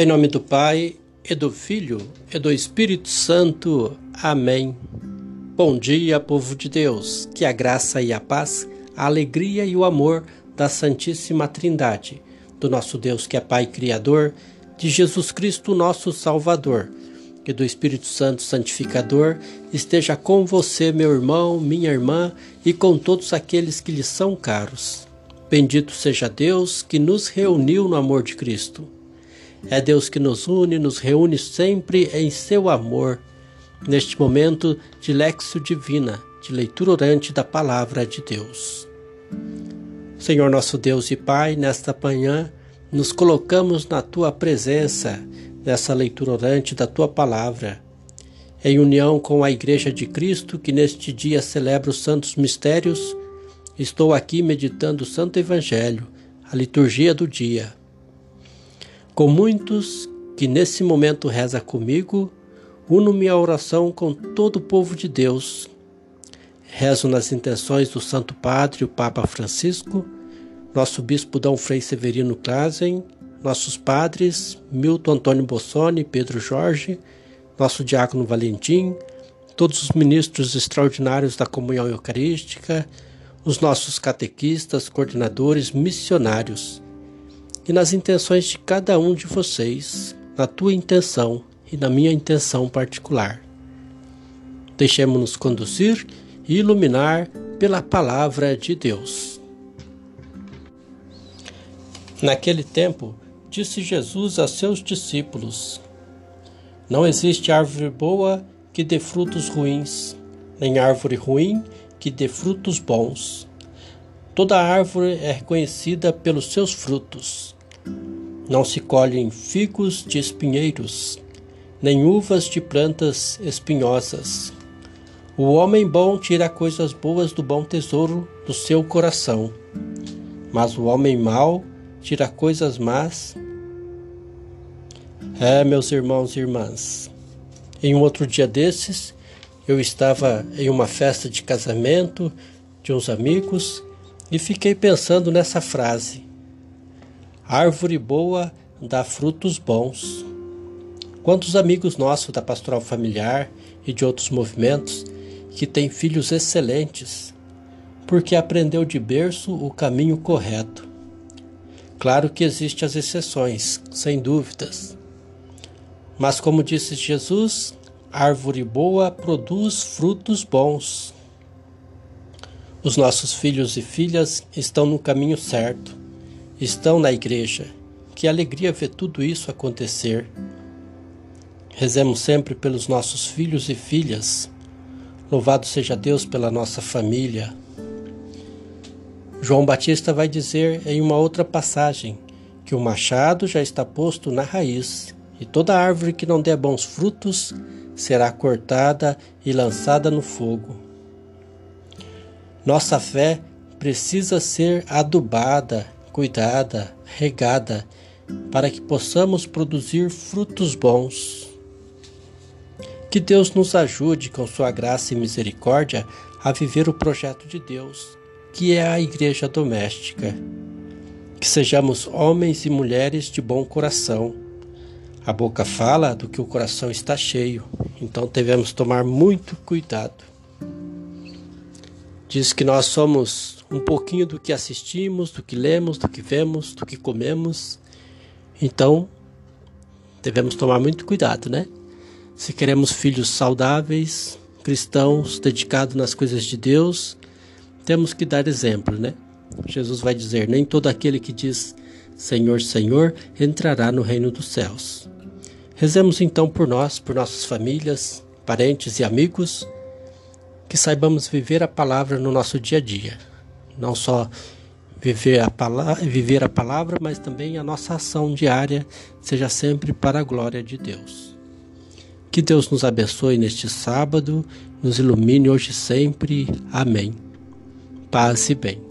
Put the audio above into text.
Em nome do Pai, e do Filho, e do Espírito Santo. Amém. Bom dia, povo de Deus. Que a graça e a paz, a alegria e o amor da Santíssima Trindade, do nosso Deus que é Pai Criador, de Jesus Cristo, nosso Salvador, e do Espírito Santo Santificador, esteja com você, meu irmão, minha irmã, e com todos aqueles que lhe são caros. Bendito seja Deus que nos reuniu no amor de Cristo é Deus que nos une, nos reúne sempre em seu amor, neste momento de lexo divina, de leitura orante da palavra de Deus. Senhor nosso Deus e Pai, nesta manhã nos colocamos na tua presença, nessa leitura orante da tua palavra, em união com a Igreja de Cristo que neste dia celebra os santos mistérios. Estou aqui meditando o Santo Evangelho, a liturgia do dia com muitos que nesse momento reza comigo, uno minha oração com todo o povo de Deus. Rezo nas intenções do Santo Padre, o Papa Francisco, nosso Bispo Dom Frei Severino Klazen, nossos padres Milton Antônio Bossoni, Pedro Jorge, nosso Diácono Valentim, todos os ministros extraordinários da comunhão eucarística, os nossos catequistas, coordenadores, missionários e nas intenções de cada um de vocês, na tua intenção e na minha intenção particular. Deixemos-nos conduzir e iluminar pela palavra de Deus. Naquele tempo, disse Jesus a seus discípulos: Não existe árvore boa que dê frutos ruins, nem árvore ruim que dê frutos bons. Toda árvore é reconhecida pelos seus frutos. Não se colhem figos de espinheiros, nem uvas de plantas espinhosas. O homem bom tira coisas boas do bom tesouro do seu coração, mas o homem mau tira coisas más. É, meus irmãos e irmãs, em um outro dia desses, eu estava em uma festa de casamento de uns amigos e fiquei pensando nessa frase. Árvore boa dá frutos bons. Quantos amigos nossos da pastoral familiar e de outros movimentos que têm filhos excelentes, porque aprendeu de berço o caminho correto. Claro que existem as exceções, sem dúvidas. Mas como disse Jesus, árvore boa produz frutos bons. Os nossos filhos e filhas estão no caminho certo estão na igreja. Que alegria ver tudo isso acontecer. Rezemos sempre pelos nossos filhos e filhas. Louvado seja Deus pela nossa família. João Batista vai dizer em uma outra passagem que o machado já está posto na raiz e toda árvore que não der bons frutos será cortada e lançada no fogo. Nossa fé precisa ser adubada cuidada, regada, para que possamos produzir frutos bons. Que Deus nos ajude com Sua graça e misericórdia a viver o projeto de Deus, que é a Igreja Doméstica. Que sejamos homens e mulheres de bom coração. A boca fala do que o coração está cheio, então devemos tomar muito cuidado. Diz que nós somos um pouquinho do que assistimos, do que lemos, do que vemos, do que comemos. Então, devemos tomar muito cuidado, né? Se queremos filhos saudáveis, cristãos, dedicados nas coisas de Deus, temos que dar exemplo, né? Jesus vai dizer: Nem todo aquele que diz Senhor, Senhor entrará no reino dos céus. Rezemos então por nós, por nossas famílias, parentes e amigos, que saibamos viver a palavra no nosso dia a dia não só viver a, palavra, viver a palavra, mas também a nossa ação diária seja sempre para a glória de Deus. Que Deus nos abençoe neste sábado, nos ilumine hoje e sempre. Amém. Paz e bem.